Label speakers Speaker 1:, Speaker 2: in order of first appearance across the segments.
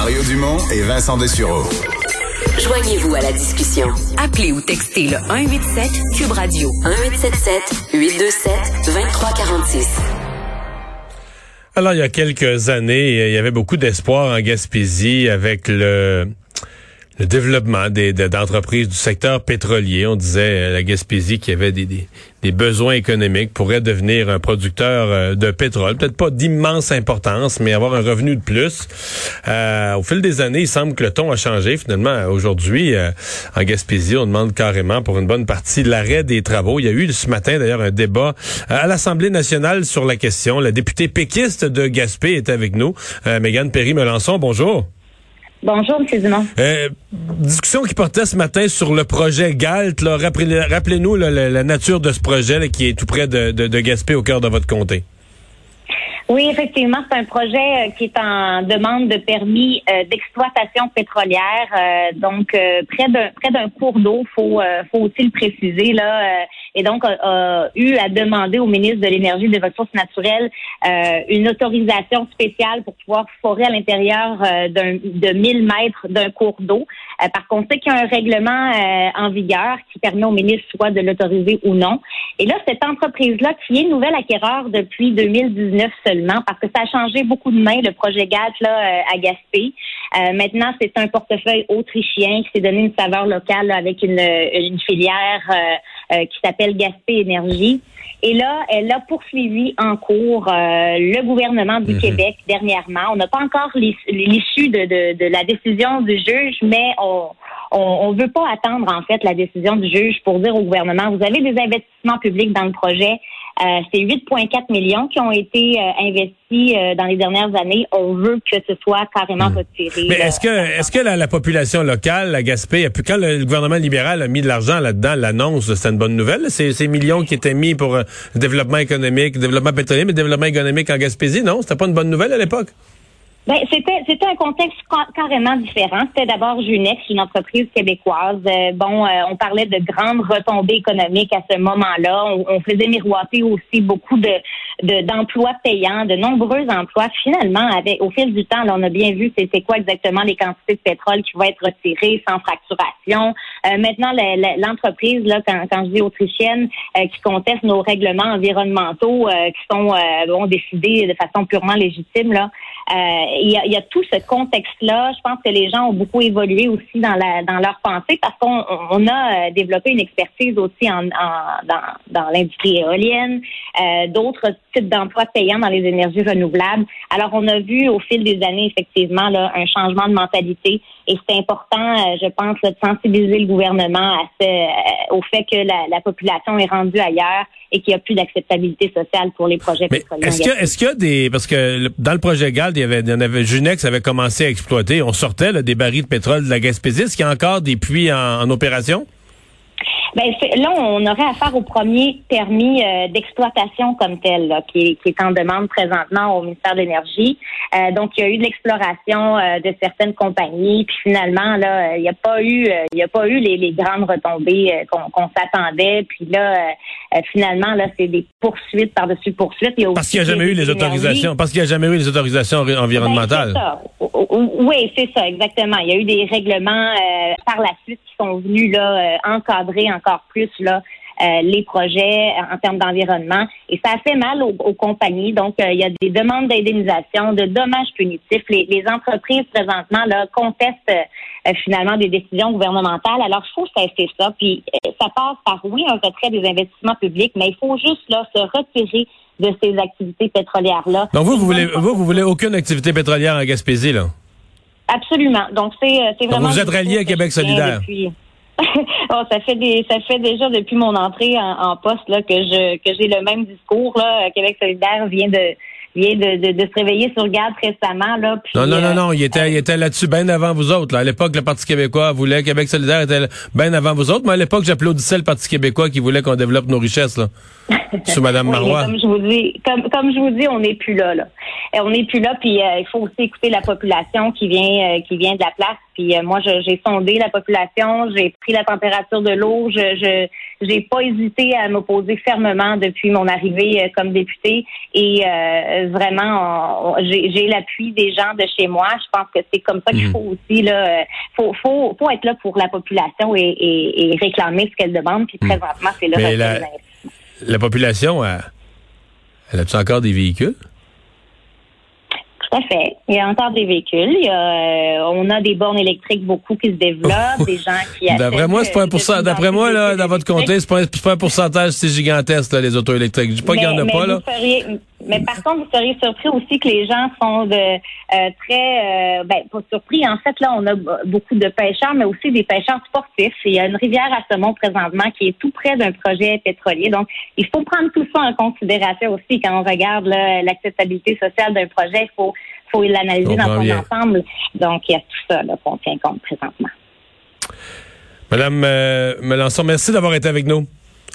Speaker 1: Mario Dumont et Vincent Dessureau.
Speaker 2: Joignez-vous à la discussion. Appelez ou textez le 187 Cube Radio 1877 827 2346.
Speaker 3: Alors, il y a quelques années, il y avait beaucoup d'espoir en Gaspésie avec le, le développement des, d'entreprises du secteur pétrolier. On disait euh, la Gaspésie qui avait des, des, des, besoins économiques pourrait devenir un producteur euh, de pétrole. Peut-être pas d'immense importance, mais avoir un revenu de plus. Euh, au fil des années, il semble que le ton a changé. Finalement, aujourd'hui, euh, en Gaspésie, on demande carrément pour une bonne partie l'arrêt des travaux. Il y a eu ce matin d'ailleurs un débat à l'Assemblée nationale sur la question. La députée péquiste de Gaspé est avec nous. Euh, Mégane Perry-Melançon, bonjour.
Speaker 4: Bonjour, M. Dumont.
Speaker 3: Euh, discussion qui portait ce matin sur le projet GALT. Rappelez-nous la, la, nature de ce projet là, qui est tout près de, de, de Gaspé, au cœur de votre comté.
Speaker 4: Oui, effectivement, c'est un projet euh, qui est en demande de permis euh, d'exploitation pétrolière. Euh, donc, près d'un près d'un cours d'eau, faut faut-il le préciser là. Et donc, a, eu à demander au ministre de l'énergie et des ressources naturelles une autorisation spéciale pour pouvoir forer à l'intérieur d'un de 1000 mètres d'un cours d'eau. Par contre, c'est qu'il y a un règlement en vigueur qui permet au ministre soit de l'autoriser ou non. Et là, cette entreprise-là, qui est nouvelle acquéreur depuis 2019 seulement parce que ça a changé beaucoup de mains, le projet GATT là, euh, à Gaspé. Euh, maintenant, c'est un portefeuille autrichien qui s'est donné une saveur locale avec une, filière euh, qui s'appelle Gaspé Énergie. Et là, elle a poursuivi en cours le gouvernement du mhm. Québec dernièrement. On n'a pas encore l'issue de, de, de, la décision du juge, mais on on ne veut pas attendre en fait la décision du juge pour dire au gouvernement vous avez des investissements publics dans le projet, euh, c'est 8,4 millions qui ont été euh, investis euh, dans les dernières années. On veut que ce soit carrément hmm. retiré.
Speaker 3: Mais est-ce que est-ce que la, population locale, la Gaspé, puis quand le, gouvernement libéral a mis de l'argent là-dedans, l'annonce, c'était une bonne nouvelle. Ces, ces millions qui étaient mis pour le développement économique, développement pétrolier, mais développement économique en Gaspésie, non, c'était pas une bonne nouvelle à l'époque.
Speaker 4: Ben, c'était c'était un contexte carrément différent. C'était d'abord Junex, une entreprise québécoise. Euh, bon, euh, on parlait de grandes retombées économiques à ce moment-là. On, faisait miroiter aussi beaucoup de d'emplois payants, de nombreux emplois. Finalement, avec au fil du temps, là, on a bien vu c'est quoi exactement les quantités de pétrole qui vont être retirées sans fracturation. Euh, maintenant, l'entreprise, là, quand, quand je dis autrichienne, qui conteste nos règlements environnementaux qui sont bon, décidés de façon purement légitime, là il y, a, tout ce contexte-là. Je pense que les gens ont beaucoup évolué aussi dans, la, dans leur pensée parce qu'on on a euh, développé une expertise aussi en, dans, dans l'industrie éolienne, euh, d'autres types d'emplois payants dans les énergies renouvelables. Alors, on a vu au fil des années, effectivement, là, un changement de mentalité et c'est important, euh, je pense, de sensibiliser le gouvernement à ce, au fait que la, la population est rendue ailleurs et qu'il n'y a plus d'acceptabilité sociale pour les projets pétroliers.
Speaker 3: Est-ce qu'il y a des, parce que dans le projet GALD, il y avait, il Junex avait commencé à exploiter, on sortait des barils de pétrole de la Gaspésie. Est-ce qu'il y a encore des puits en opération?
Speaker 4: Ben, là, on aurait affaire au premier permis euh, d'exploitation comme tel, là, qui, qui, est en demande présentement au ministère de l'Énergie. Euh, donc, il y a eu de l'exploration euh, de certaines compagnies, puis finalement, là, il n'y a pas eu, il y a pas eu les, les grandes retombées qu'on s'attendait. Puis là, finalement, là, c'est des poursuites par-dessus poursuites.
Speaker 3: parce qu'il n'y a jamais eu les autorisations. Parce qu'il n'y a jamais eu les autorisations environnementales.
Speaker 4: Ben, oui, c'est ça, exactement. Il y a eu des règlements par la suite qui sont venus là encadrer encore plus là euh, les projets en termes d'environnement. Et ça a fait mal aux, compagnies. Donc, euh, il y a des demandes d'indemnisation, de dommages punitifs. Les, entreprises, présentement, là, contestent euh, finalement des décisions gouvernementales. Alors, il faut cesser ça. Puis, ça passe par, oui, un retrait des investissements publics, mais il faut juste là se retirer de ces activités pétrolières-là.
Speaker 3: Donc, vous, vous voulez, vous, vous voulez aucune activité pétrolière en Gaspésie, là?
Speaker 4: Absolument. Donc, c'est vraiment...
Speaker 3: vous êtes rallié à Québec solidaire.
Speaker 4: oh, ça fait des, ça fait déjà depuis mon entrée en, poste là que je que j'ai le même discours là. Québec solidaire vient de vient de, de, se réveiller sur garde récemment. Là,
Speaker 3: non, non, non, non, il était, il était là-dessus bien avant vous autres. Là. À l'époque, le Parti québécois voulait, Québec solidaire était bien avant vous autres, mais à l'époque, j'applaudissais le Parti québécois qui voulait qu'on développe nos richesses. Là. Sous Mme Marois.
Speaker 4: Comme je vous dis, comme, comme je vous dis, on n'est plus là. là. Et on n'est plus là, puis il faut aussi écouter la population qui vient, qui vient de la place. Puis moi, j'ai sondé la population, j'ai pris la température de l'eau, je, j'ai pas hésité à m'opposer fermement depuis mon arrivée euh, comme députée et euh, vraiment j'ai l'appui des gens de chez moi. Je pense que c'est comme ça qu'il mhm. faut aussi là, euh, faut, faut faut être là pour la population et, et, réclamer ce qu'elle demande. Puis mhm. présentement, c'est là.
Speaker 3: La, la population, elle, elle a-tu encore des véhicules?
Speaker 4: Tout à fait. Il y a encore des véhicules. Il y a, euh, on a des bornes électriques beaucoup qui se développent, des gens qui
Speaker 3: D'après moi, c'est pas un pourcentage. D'après moi, là, dans votre comté, c'est pas, pas un pourcentage si gigantesque, là, les autos électriques. Je dis pas qu'il y en a pas, là.
Speaker 4: Mais par contre, vous seriez surpris aussi que les gens sont de euh, très, euh, ben pas surpris. En fait, là, on a beaucoup de pêcheurs, mais aussi des pêcheurs sportifs. Il y a une rivière à Saumon présentement qui est tout près d'un projet pétrolier. Donc, il faut prendre tout ça en considération aussi quand on regarde l'acceptabilité sociale d'un projet. Il faut, faut l'analyser dans son ensemble. Donc, il y a tout ça qu'on tient compte présentement.
Speaker 3: Madame euh, Melançon, merci d'avoir été avec nous.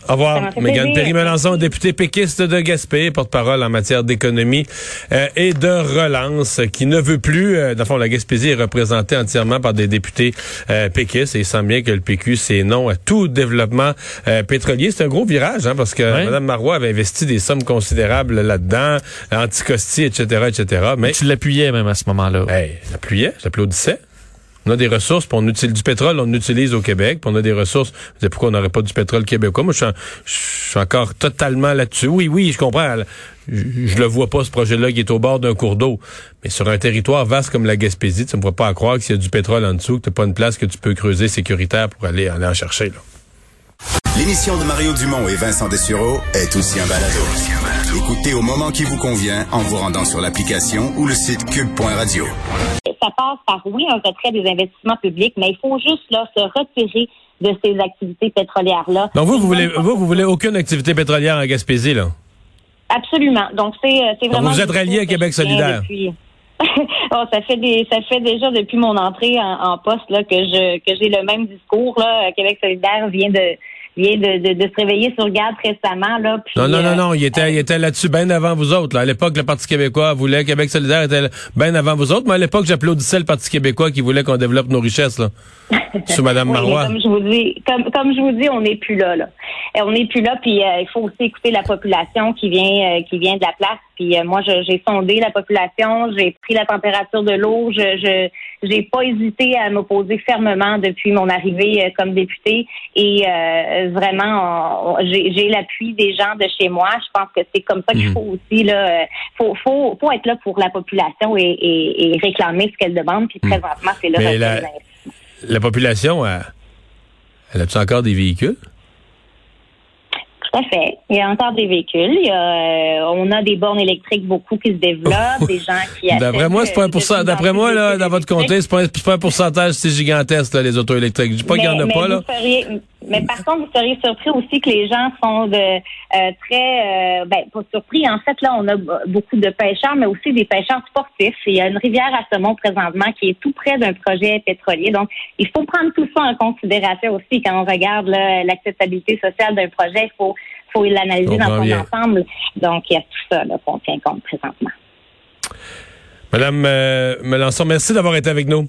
Speaker 3: Au revoir. Mégane Perry-Melançon, députée péquiste de Gaspé, porte-parole en matière d'économie euh, et de relance, qui ne veut plus, euh, dans le fond, la Gaspésie est représentée entièrement par des députés euh, péquistes et il semble bien que le PQ, c'est non à tout développement euh, pétrolier. C'est un gros virage, hein, parce que Mme Marois avait investi des sommes considérables là-dedans, anticosti, etc., etc.
Speaker 5: Mais tu l'appuyais même à ce moment-là.
Speaker 3: Hey, j'appuyais, j'applaudissais. On a des ressources, puis on utilise du pétrole, on utilise au Québec, puis on a des ressources. Vous pourquoi on n'aurait pas du pétrole québécois? Moi, je suis, encore totalement là-dessus. Oui, oui, je comprends. Je, le vois pas, ce projet-là, qui est au bord d'un cours d'eau. Mais sur un territoire vaste comme la Gaspésie, tu ne pourrais pas croire que y a du pétrole en dessous, que tu pas une place que tu peux creuser sécuritaire pour aller, aller en chercher. Là.
Speaker 1: L'émission de Mario Dumont et Vincent Dessureau est aussi un balado. Écoutez au moment qui vous convient en vous rendant sur l'application ou le site cube.radio
Speaker 4: ça passe par, oui, un retrait des investissements publics, mais il faut juste là se retirer de ces activités pétrolières-là.
Speaker 3: Donc vous, vous voulez, vous, vous voulez aucune activité pétrolière en Gaspésie, là?
Speaker 4: Absolument. Donc c'est euh, vraiment.
Speaker 3: vous êtes rallié à Québec solidaire.
Speaker 4: oh, ça fait des, ça fait déjà depuis mon entrée en, en poste là que je que j'ai le même discours là. Québec solidaire vient de vient de, de, se réveiller sur garde récemment. Là,
Speaker 3: non, non, non, non, il était, il était là-dessus bien avant vous autres. Là. À l'époque, le Parti québécois voulait, Québec solidaire était bien avant vous autres, mais à l'époque, j'applaudissais le Parti québécois qui voulait qu'on développe nos richesses. Là. Sous Mme Marois.
Speaker 4: Comme je vous dis, comme, comme je vous dis, on n'est plus là. là. Euh, on n'est plus là, puis euh, il faut aussi écouter la population qui vient, euh, qui vient de la place. Puis moi, j'ai sondé la population, j'ai pris la température de l'eau, je, je j'ai pas hésité à m'opposer fermement depuis mon arrivée comme députée. Et vraiment, j'ai l'appui des gens de chez moi. Je pense que c'est comme ça qu'il mhm. faut aussi là. Faut, faut, faut être là pour la population et, et, réclamer ce qu'elle demande. Puis mhm. présentement, c'est là
Speaker 3: la population, elle, elle a-tu encore des véhicules?
Speaker 4: Tout à fait. Il y a encore des véhicules. Euh, on a des bornes électriques beaucoup qui se développent, des gens qui
Speaker 3: D'après moi, c'est pas un pourcentage. D'après moi, là, dans votre comté, c'est pas, un pourcentage si gigantesque, là, les autos électriques. Je dis pas qu'il y en a pas, là.
Speaker 4: Mais par contre, vous seriez surpris aussi que les gens sont de euh, très, euh, ben pas surpris. En fait, là, on a beaucoup de pêcheurs, mais aussi des pêcheurs sportifs. Il y a une rivière à Saumon présentement qui est tout près d'un projet pétrolier. Donc, il faut prendre tout ça en considération aussi quand on regarde l'acceptabilité sociale d'un projet. Il faut, faut l'analyser dans son ensemble. Donc, il y a tout ça qu'on tient compte présentement.
Speaker 3: Madame euh, Melançon, merci d'avoir été avec nous.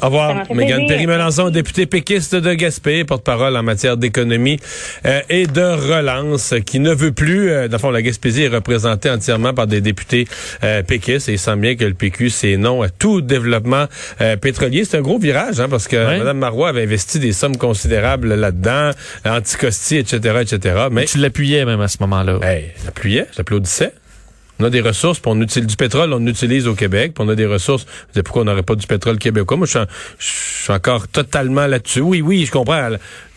Speaker 3: Au revoir. Mégane Perry-Melançon, députée péquiste de Gaspé, porte-parole en matière d'économie euh, et de relance, qui ne veut plus, euh, dans le fond, la Gaspésie est représentée entièrement par des députés euh, péquistes et il semble bien que le PQ, c'est non à tout développement euh, pétrolier. C'est un gros virage, hein, parce que Mme Marois avait investi des sommes considérables là-dedans, anticosti, etc., etc.
Speaker 5: Mais tu l'appuyais même à ce moment-là.
Speaker 3: Hey, j'appuyais, j'applaudissais. On a des ressources, puis on utilise du pétrole, on utilise au Québec, puis on a des ressources. Vous pourquoi on n'aurait pas du pétrole québécois? Moi, je suis, encore totalement là-dessus. Oui, oui, je comprends.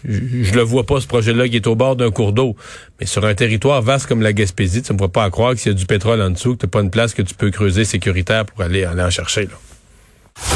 Speaker 3: Je, le vois pas, ce projet-là, qui est au bord d'un cours d'eau. Mais sur un territoire vaste comme la Gaspésie, tu ne pourrais pas croire que y a du pétrole en dessous, que tu pas une place que tu peux creuser sécuritaire pour aller, aller en chercher. Là.